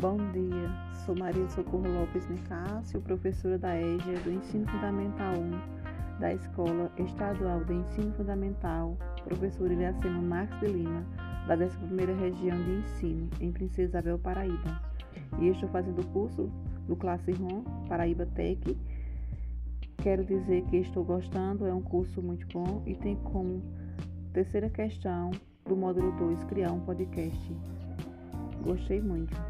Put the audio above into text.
Bom dia. Sou Maria Socorro Lopes Nicásio, professora da EJA do Ensino Fundamental 1 da Escola Estadual de Ensino Fundamental, professora Iliacema Marques de Lima, da 11ª Região de Ensino, em Princesa Isabel, Paraíba. E estou fazendo o curso do Classroom Paraíba Tech. Quero dizer que estou gostando, é um curso muito bom e tem como terceira questão do módulo 2 criar um podcast. Gostei muito.